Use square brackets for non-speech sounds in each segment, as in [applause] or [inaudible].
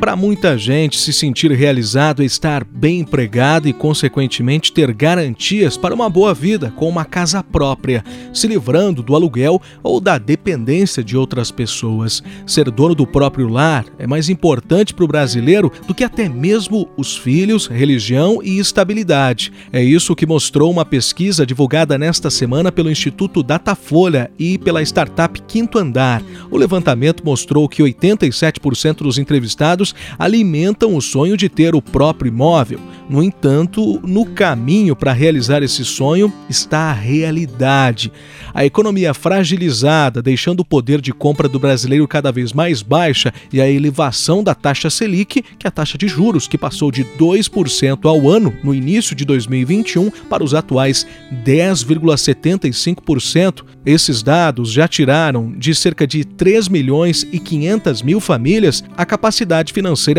Para muita gente, se sentir realizado é estar bem empregado e, consequentemente, ter garantias para uma boa vida com uma casa própria, se livrando do aluguel ou da dependência de outras pessoas. Ser dono do próprio lar é mais importante para o brasileiro do que até mesmo os filhos, religião e estabilidade. É isso que mostrou uma pesquisa divulgada nesta semana pelo Instituto Datafolha e pela startup Quinto Andar. O levantamento mostrou que 87% dos entrevistados alimentam o sonho de ter o próprio imóvel. No entanto, no caminho para realizar esse sonho está a realidade. A economia fragilizada, deixando o poder de compra do brasileiro cada vez mais baixa, e a elevação da taxa Selic, que é a taxa de juros, que passou de 2% ao ano no início de 2021 para os atuais 10,75%. Esses dados já tiraram de cerca de 3 milhões e 500 mil famílias a capacidade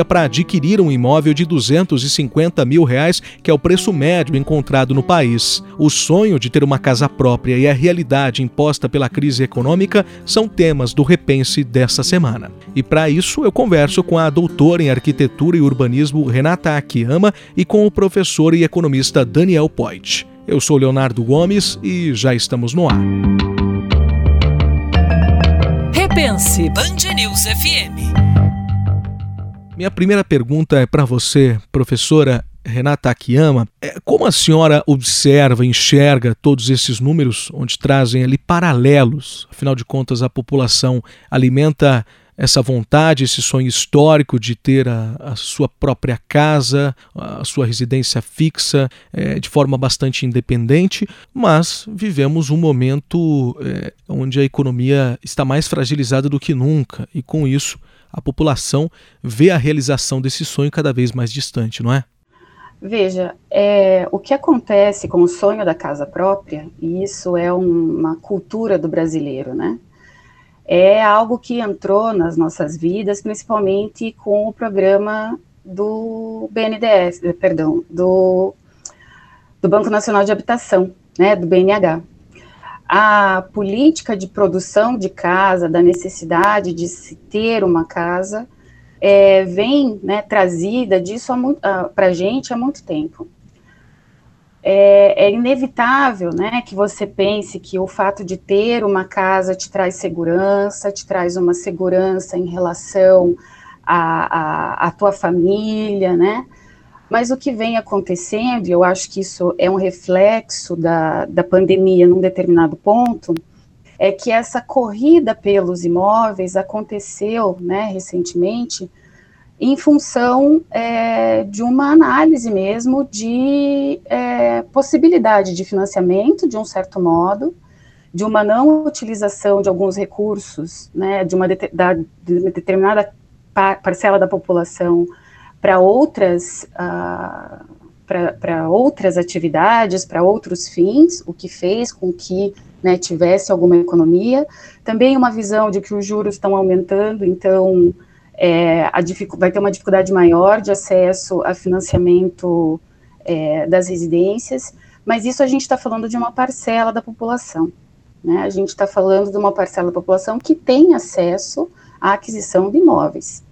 para adquirir um imóvel de 250 mil reais, que é o preço médio encontrado no país. O sonho de ter uma casa própria e a realidade imposta pela crise econômica são temas do Repense dessa semana. E para isso eu converso com a doutora em arquitetura e urbanismo Renata Akiyama e com o professor e economista Daniel Poit. Eu sou Leonardo Gomes e já estamos no ar. Repense Band News FM. Minha primeira pergunta é para você, professora Renata Akiyama. É, como a senhora observa, enxerga todos esses números onde trazem ali paralelos? Afinal de contas, a população alimenta essa vontade, esse sonho histórico de ter a, a sua própria casa, a sua residência fixa, é, de forma bastante independente, mas vivemos um momento é, onde a economia está mais fragilizada do que nunca e, com isso, a população vê a realização desse sonho cada vez mais distante, não é? Veja, é, o que acontece com o sonho da casa própria, e isso é um, uma cultura do brasileiro, né? É algo que entrou nas nossas vidas, principalmente com o programa do BNDES, eh, perdão, do, do Banco Nacional de Habitação, né, do BNH. A política de produção de casa, da necessidade de se ter uma casa, é, vem né, trazida disso para a gente há muito tempo é, é, inevitável né, que você pense que o fato de ter uma casa te traz segurança, te traz uma segurança em relação à, tua família, né? Mas o que vem acontecendo, e eu acho que isso é um reflexo da, da pandemia num determinado ponto, é que essa corrida pelos imóveis aconteceu né, recentemente em função é, de uma análise mesmo de é, possibilidade de financiamento, de um certo modo, de uma não utilização de alguns recursos, né, de uma de, da, de determinada parcela da população para outras uh, para outras atividades, para outros fins, o que fez com que né, tivesse alguma economia. Também uma visão de que os juros estão aumentando, então é, vai ter uma dificuldade maior de acesso a financiamento é, das residências, mas isso a gente está falando de uma parcela da população. Né? A gente está falando de uma parcela da população que tem acesso à aquisição de imóveis.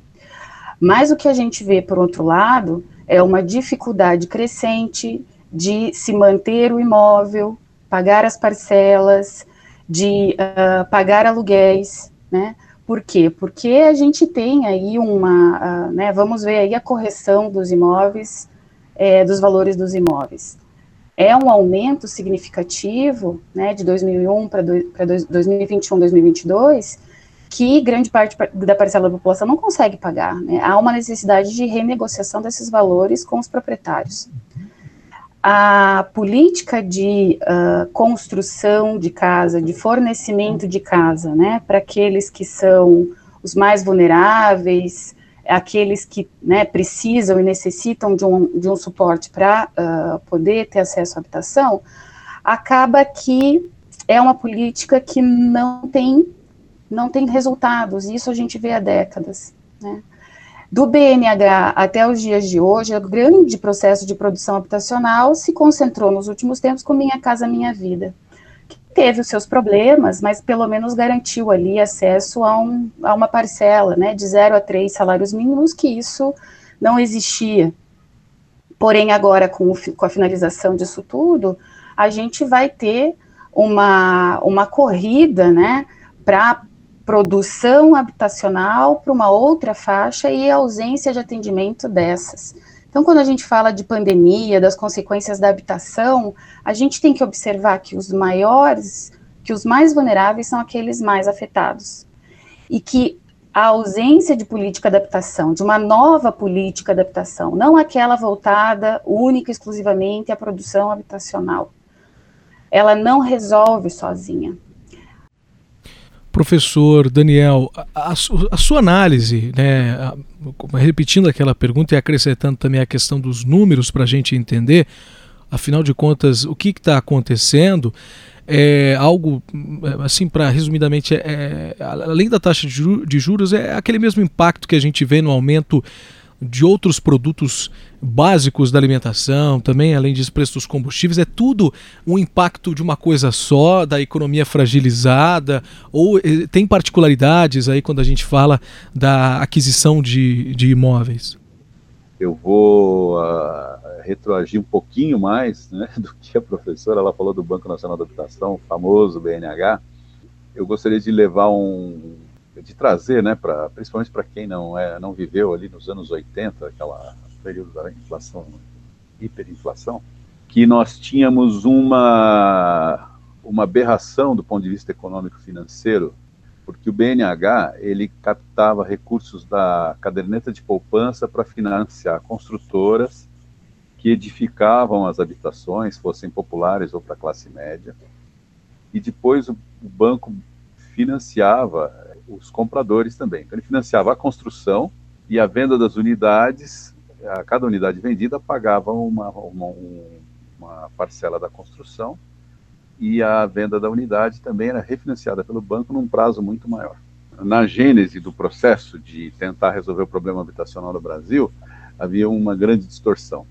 Mas o que a gente vê, por outro lado, é uma dificuldade crescente de se manter o imóvel, pagar as parcelas, de uh, pagar aluguéis, né? Por quê? Porque a gente tem aí uma, né, vamos ver aí a correção dos imóveis, é, dos valores dos imóveis. É um aumento significativo, né, de 2001 para 2021, 2022, que grande parte da parcela da população não consegue pagar. Né? Há uma necessidade de renegociação desses valores com os proprietários a política de uh, construção de casa, de fornecimento de casa, né, para aqueles que são os mais vulneráveis, aqueles que né, precisam e necessitam de um, de um suporte para uh, poder ter acesso à habitação, acaba que é uma política que não tem, não tem resultados, isso a gente vê há décadas. Né. Do BNH até os dias de hoje, o grande processo de produção habitacional se concentrou nos últimos tempos com Minha Casa Minha Vida, que teve os seus problemas, mas pelo menos garantiu ali acesso a, um, a uma parcela, né, de zero a três salários mínimos, que isso não existia. Porém, agora, com, o, com a finalização disso tudo, a gente vai ter uma, uma corrida, né, para produção habitacional para uma outra faixa e a ausência de atendimento dessas. Então, quando a gente fala de pandemia, das consequências da habitação, a gente tem que observar que os maiores, que os mais vulneráveis são aqueles mais afetados. E que a ausência de política de adaptação, de uma nova política de adaptação, não aquela voltada única e exclusivamente à produção habitacional, ela não resolve sozinha. Professor Daniel, a, a, sua análise, né, repetindo aquela pergunta e acrescentando também a questão dos números para a gente entender, afinal de contas, o que está acontecendo, é algo, assim, para resumidamente, é, é, além da taxa de juros, é aquele mesmo impacto que a gente vê no aumento de outros produtos básicos da alimentação, também além de preços dos combustíveis, é tudo um impacto de uma coisa só, da economia fragilizada, ou eh, tem particularidades aí quando a gente fala da aquisição de, de imóveis? Eu vou uh, retroagir um pouquinho mais né, [laughs] do que a professora, ela falou do Banco Nacional da Habitação, o famoso BNH. Eu gostaria de levar um, de trazer, né, pra, principalmente para quem não, é, não viveu ali nos anos 80, aquela período da inflação, hiperinflação, que nós tínhamos uma, uma aberração do ponto de vista econômico-financeiro, porque o BNH ele captava recursos da caderneta de poupança para financiar construtoras que edificavam as habitações, fossem populares ou para classe média, e depois o, o banco financiava os compradores também. Então, ele financiava a construção e a venda das unidades, a cada unidade vendida pagava uma, uma, uma parcela da construção e a venda da unidade também era refinanciada pelo banco num prazo muito maior. Na gênese do processo de tentar resolver o problema habitacional no Brasil, havia uma grande distorção,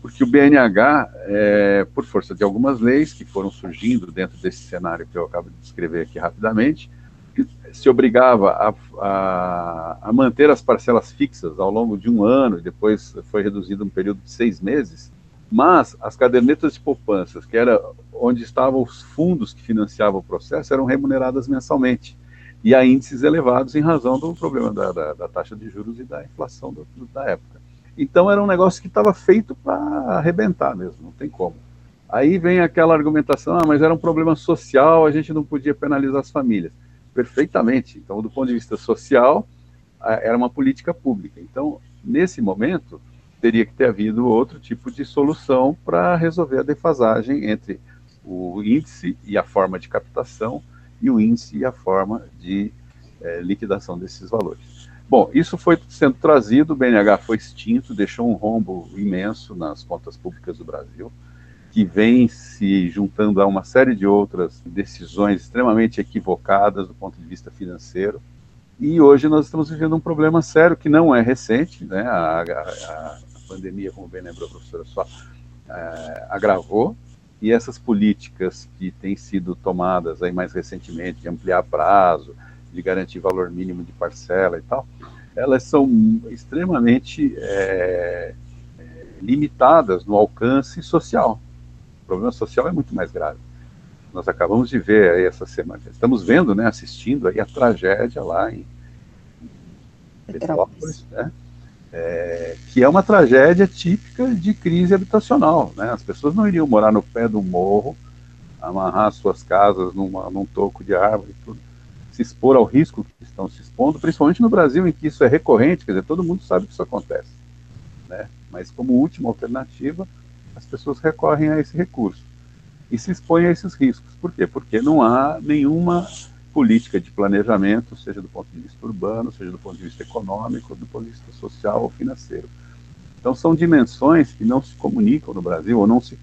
porque o BNH, é, por força de algumas leis que foram surgindo dentro desse cenário que eu acabo de descrever aqui rapidamente, se obrigava a, a, a, manter as parcelas fixas ao longo de um ano, e depois foi reduzido um período de seis meses, mas as cadernetas de poupanças, que era onde estavam os fundos que financiavam o processo, eram remuneradas mensalmente, e a índices elevados em razão do problema da, da, da taxa de juros e da inflação do, da época. Então era um negócio que estava feito para arrebentar mesmo, não tem como. Aí vem aquela argumentação, ah, mas era um problema social, a gente não podia penalizar as famílias perfeitamente. Então, do ponto de vista social, era uma política pública. Então, nesse momento, teria que ter havido outro tipo de solução para resolver a defasagem entre o índice e a forma de captação e o índice e a forma de é, liquidação desses valores. Bom, isso foi sendo trazido, o BNH foi extinto, deixou um rombo imenso nas contas públicas do Brasil que vem se juntando a uma série de outras decisões extremamente equivocadas do ponto de vista financeiro. E hoje nós estamos vivendo um problema sério que não é recente, né? A, a, a pandemia, como bem lembrou a professora Só, é, agravou, e essas políticas que têm sido tomadas aí mais recentemente, de ampliar prazo, de garantir valor mínimo de parcela e tal, elas são extremamente é, é limitadas no alcance social. O problema social é muito mais grave. Nós acabamos de ver aí essa semana, estamos vendo, né, assistindo aí a tragédia lá em Petrópolis, né? É, que é uma tragédia típica de crise habitacional. Né? As pessoas não iriam morar no pé do morro, amarrar suas casas numa, num toco de árvore, tudo, se expor ao risco que estão se expondo, principalmente no Brasil, em que isso é recorrente, quer dizer, todo mundo sabe que isso acontece. Né? Mas como última alternativa, as pessoas recorrem a esse recurso e se expõem a esses riscos. Por quê? Porque não há nenhuma política de planejamento, seja do ponto de vista urbano, seja do ponto de vista econômico, do ponto de vista social ou financeiro. Então são dimensões que não se comunicam no Brasil ou não se,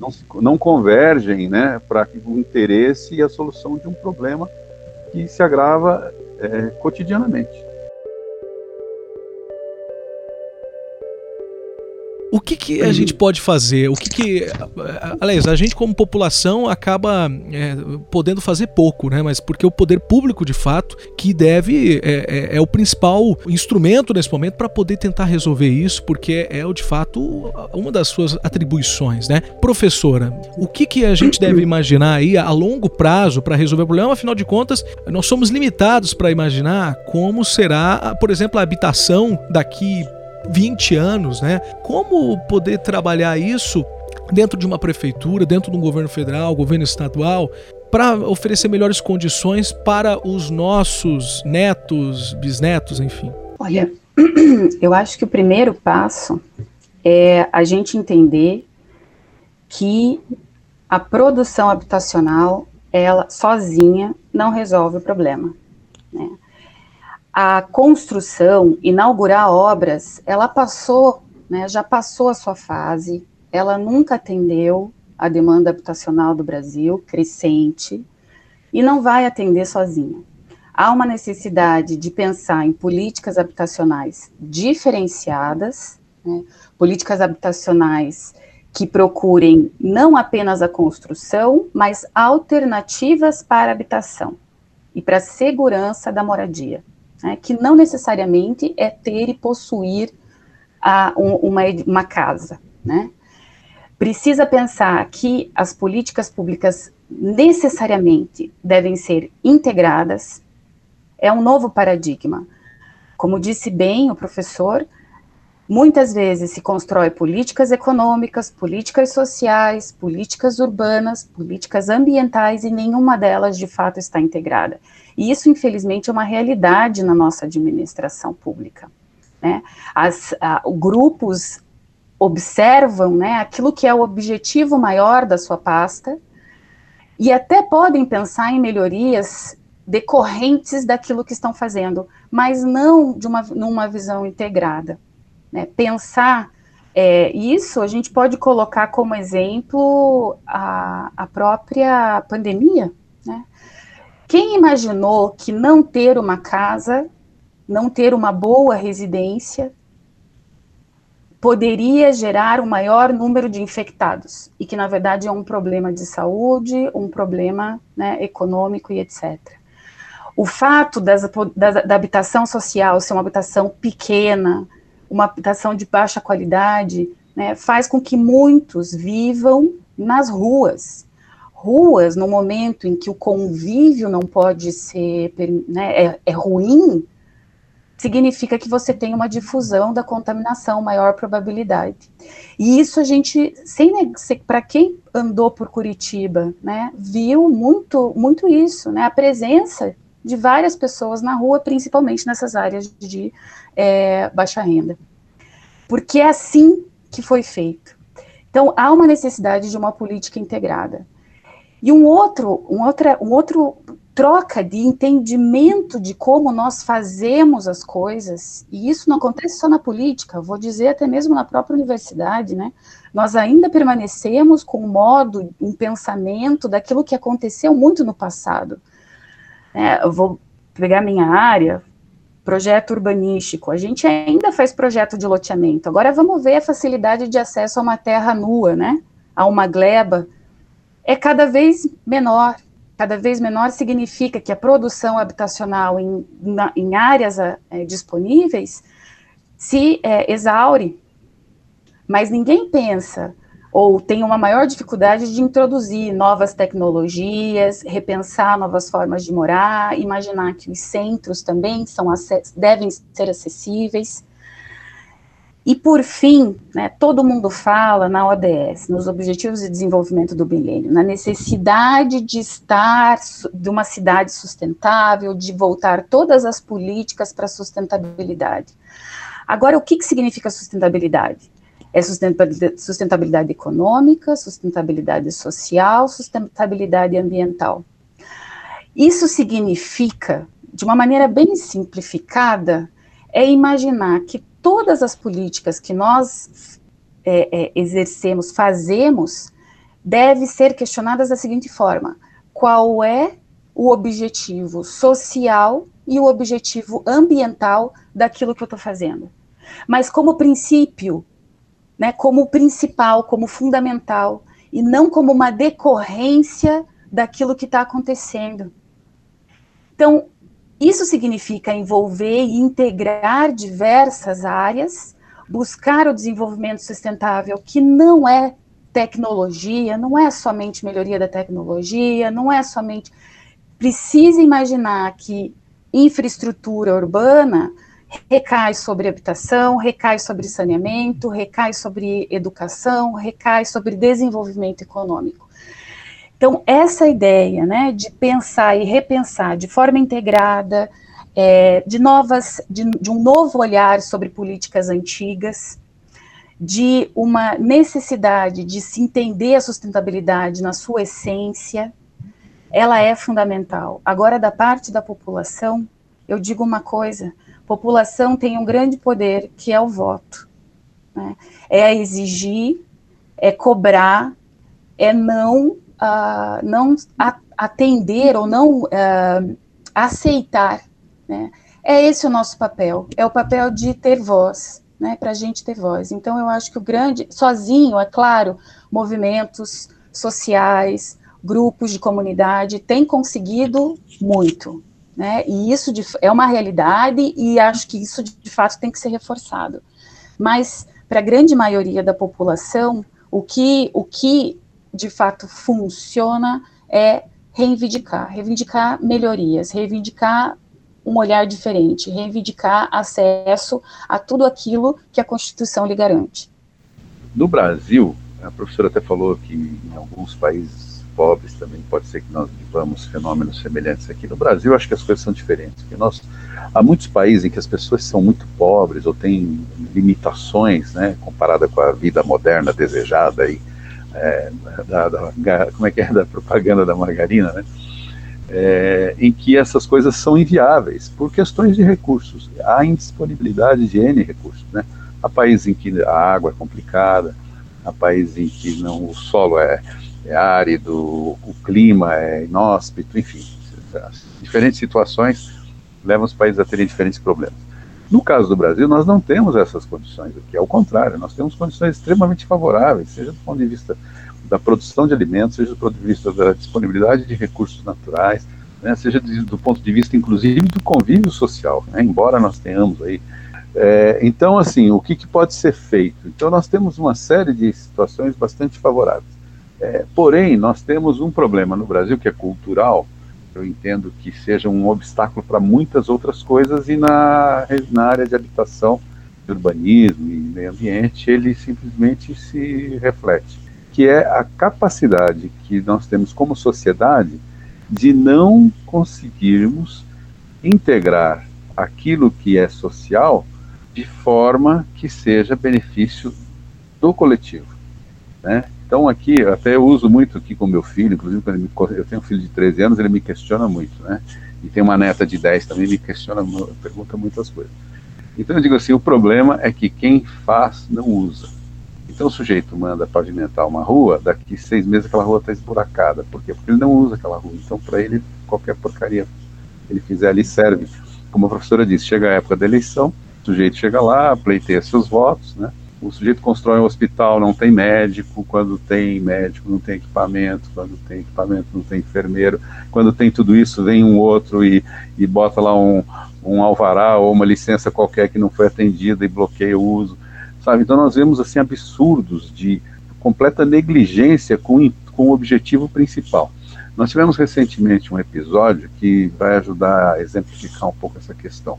não, se, não convergem né, para o interesse e a solução de um problema que se agrava é, cotidianamente. O que, que a gente pode fazer? O que, que. Aliás, a gente, como população, acaba é, podendo fazer pouco, né? Mas porque o poder público, de fato, que deve. É, é, é o principal instrumento nesse momento para poder tentar resolver isso, porque é, de fato, uma das suas atribuições, né? Professora, o que, que a gente deve imaginar aí a longo prazo para resolver o problema? Afinal de contas, nós somos limitados para imaginar como será, por exemplo, a habitação daqui 20 anos, né? Como poder trabalhar isso dentro de uma prefeitura, dentro de um governo federal, governo estadual, para oferecer melhores condições para os nossos netos, bisnetos, enfim? Olha, [clears throat] eu acho que o primeiro passo é a gente entender que a produção habitacional, ela sozinha não resolve o problema. Né? A construção, inaugurar obras, ela passou, né, já passou a sua fase, ela nunca atendeu a demanda habitacional do Brasil, crescente, e não vai atender sozinha. Há uma necessidade de pensar em políticas habitacionais diferenciadas, né, políticas habitacionais que procurem não apenas a construção, mas alternativas para a habitação e para a segurança da moradia né, que não necessariamente é ter e possuir a, um, uma, uma casa, né? Precisa pensar que as políticas públicas necessariamente devem ser integradas, é um novo paradigma. Como disse bem o professor, muitas vezes se constrói políticas econômicas, políticas sociais, políticas urbanas, políticas ambientais e nenhuma delas de fato está integrada. E isso, infelizmente, é uma realidade na nossa administração pública. Né? As, a, grupos observam né, aquilo que é o objetivo maior da sua pasta e até podem pensar em melhorias decorrentes daquilo que estão fazendo, mas não de uma numa visão integrada. Né? Pensar é, isso a gente pode colocar como exemplo a, a própria pandemia, né? Quem imaginou que não ter uma casa, não ter uma boa residência, poderia gerar um maior número de infectados e que na verdade é um problema de saúde, um problema né, econômico e etc. O fato das, da, da habitação social ser uma habitação pequena, uma habitação de baixa qualidade, né, faz com que muitos vivam nas ruas, ruas, no momento em que o convívio não pode ser, né, é, é ruim, significa que você tem uma difusão da contaminação, maior probabilidade. E isso a gente, sem para quem andou por Curitiba, né, viu muito, muito isso, né, a presença de várias pessoas na rua, principalmente nessas áreas de é, baixa renda. Porque é assim que foi feito. Então, há uma necessidade de uma política integrada. E um outro, um outra, um outro troca de entendimento de como nós fazemos as coisas, e isso não acontece só na política, vou dizer até mesmo na própria universidade, né? Nós ainda permanecemos com um modo, um pensamento daquilo que aconteceu muito no passado. É, eu vou pegar minha área, projeto urbanístico. A gente ainda faz projeto de loteamento. Agora vamos ver a facilidade de acesso a uma terra nua, né? A uma gleba é cada vez menor. Cada vez menor significa que a produção habitacional em, na, em áreas é, disponíveis se é, exaure. Mas ninguém pensa ou tem uma maior dificuldade de introduzir novas tecnologias, repensar novas formas de morar, imaginar que os centros também são devem ser acessíveis. E por fim, né, todo mundo fala na ODS, nos Objetivos de Desenvolvimento do Milênio, na necessidade de estar de uma cidade sustentável, de voltar todas as políticas para a sustentabilidade. Agora, o que, que significa sustentabilidade? É sustentabilidade, sustentabilidade econômica, sustentabilidade social, sustentabilidade ambiental. Isso significa, de uma maneira bem simplificada, é imaginar que todas as políticas que nós é, é, exercemos, fazemos, deve ser questionadas da seguinte forma: qual é o objetivo social e o objetivo ambiental daquilo que eu estou fazendo? Mas como princípio né, como principal, como fundamental, e não como uma decorrência daquilo que está acontecendo. Então, isso significa envolver e integrar diversas áreas, buscar o desenvolvimento sustentável, que não é tecnologia, não é somente melhoria da tecnologia, não é somente. Precisa imaginar que infraestrutura urbana recai sobre habitação, recai sobre saneamento, recai sobre educação, recai sobre desenvolvimento econômico. Então, essa ideia né, de pensar e repensar de forma integrada, é, de, novas, de, de um novo olhar sobre políticas antigas, de uma necessidade de se entender a sustentabilidade na sua essência, ela é fundamental. Agora, da parte da população, eu digo uma coisa: população tem um grande poder que é o voto. Né? É exigir, é cobrar, é não, uh, não atender ou não uh, aceitar. Né? É esse o nosso papel, é o papel de ter voz, né, para a gente ter voz. Então, eu acho que o grande, sozinho, é claro, movimentos sociais, grupos de comunidade têm conseguido muito, né? E isso de, é uma realidade e acho que isso de, de fato tem que ser reforçado. Mas para a grande maioria da população, o que o que de fato funciona é reivindicar, reivindicar melhorias, reivindicar um olhar diferente, reivindicar acesso a tudo aquilo que a Constituição lhe garante. No Brasil, a professora até falou que em alguns países pobres também pode ser que nós vivamos fenômenos semelhantes aqui no Brasil acho que as coisas são diferentes porque nós há muitos países em que as pessoas são muito pobres ou têm limitações né comparada com a vida moderna desejada aí é, da, da, como é que é? Da propaganda da margarina né? É, em que essas coisas são inviáveis por questões de recursos. Há indisponibilidade de n recursos né? Há países em que a água é complicada há países em que não o solo é é árido, o clima é inóspito, enfim, diferentes situações levam os países a terem diferentes problemas. No caso do Brasil, nós não temos essas condições aqui, ao contrário, nós temos condições extremamente favoráveis, seja do ponto de vista da produção de alimentos, seja do ponto de vista da disponibilidade de recursos naturais, né, seja do ponto de vista, inclusive, do convívio social, né, embora nós tenhamos aí. É, então, assim, o que, que pode ser feito? Então, nós temos uma série de situações bastante favoráveis. É, porém, nós temos um problema no Brasil que é cultural, eu entendo que seja um obstáculo para muitas outras coisas, e na, na área de habitação, de urbanismo e meio ambiente, ele simplesmente se reflete, que é a capacidade que nós temos como sociedade de não conseguirmos integrar aquilo que é social de forma que seja benefício do coletivo. Né? Então aqui, até eu uso muito aqui com meu filho, inclusive quando me, eu tenho um filho de 13 anos, ele me questiona muito, né? E tem uma neta de 10 também, me questiona, pergunta muitas coisas. Então eu digo assim, o problema é que quem faz não usa. Então o sujeito manda pavimentar uma rua, daqui seis meses aquela rua está esburacada. Por quê? Porque ele não usa aquela rua. Então para ele, qualquer porcaria que ele fizer ali serve. Como a professora disse, chega a época da eleição, o sujeito chega lá, pleiteia seus votos, né? O sujeito constrói um hospital, não tem médico, quando tem médico não tem equipamento, quando tem equipamento não tem enfermeiro, quando tem tudo isso vem um outro e, e bota lá um, um alvará ou uma licença qualquer que não foi atendida e bloqueia o uso, sabe? Então nós vemos assim absurdos de completa negligência com, com o objetivo principal. Nós tivemos recentemente um episódio que vai ajudar a exemplificar um pouco essa questão.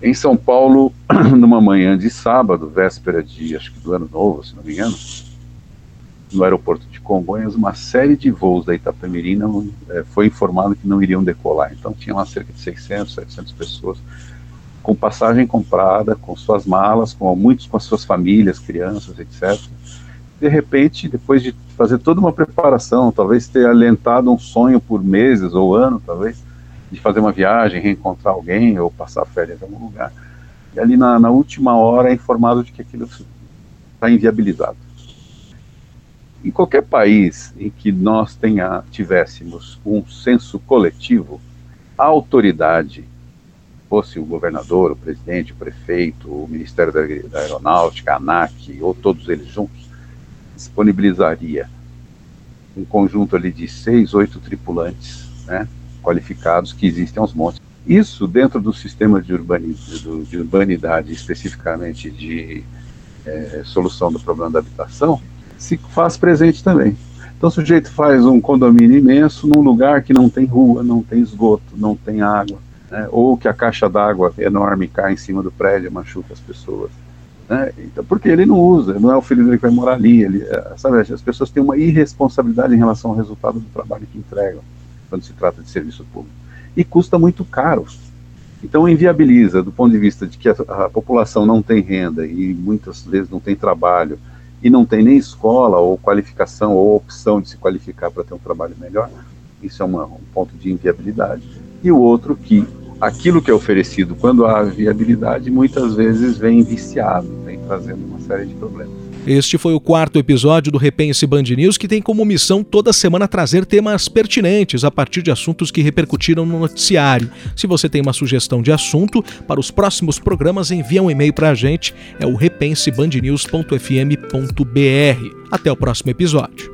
Em São Paulo, [clears throat] numa manhã de sábado, véspera de, acho que do ano novo, se não me engano, no aeroporto de Congonhas, uma série de voos da Itapemirim não, é, foi informado que não iriam decolar. Então tinha lá cerca de 600, 700 pessoas com passagem comprada, com suas malas, com muitos com as suas famílias, crianças, etc. De repente, depois de fazer toda uma preparação, talvez ter alentado um sonho por meses ou ano, talvez, de fazer uma viagem, reencontrar alguém ou passar férias em algum lugar. E ali na, na última hora é informado de que aquilo está inviabilizado. Em qualquer país em que nós tenha, tivéssemos um senso coletivo, a autoridade fosse o governador, o presidente, o prefeito, o Ministério da, Aeronáutica, a ANAC, ou todos eles juntos, disponibilizaria um conjunto ali de seis, oito tripulantes, né, qualificados, que existem aos montes. Isso dentro do sistema de urbanidade, de urbanidade especificamente de é, solução do problema da habitação, se faz presente também. Então o sujeito faz um condomínio imenso num lugar que não tem rua, não tem esgoto, não tem água, né, ou que a caixa d'água enorme cai em cima do prédio machuca as pessoas. Né? Então, porque ele não usa, não é o filho dele que vai morar ali, ele, é, sabe, as pessoas têm uma irresponsabilidade em relação ao resultado do trabalho que entregam, quando se trata de serviço público. E custa muito caro. Então inviabiliza, do ponto de vista de que a, a população não tem renda e muitas vezes não tem trabalho, e não tem nem escola ou qualificação ou opção de se qualificar para ter um trabalho melhor, isso é uma, um ponto de inviabilidade. E o outro que aquilo que é oferecido quando há viabilidade muitas vezes vem viciado, vem trazendo uma série de problemas. Este foi o quarto episódio do Repense Band News, que tem como missão toda semana trazer temas pertinentes a partir de assuntos que repercutiram no noticiário. Se você tem uma sugestão de assunto para os próximos programas, envia um e-mail para a gente, é o repensebandnews.fm.br. Até o próximo episódio.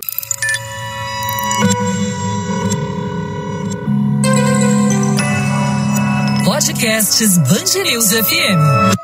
Podcasts Band News FM.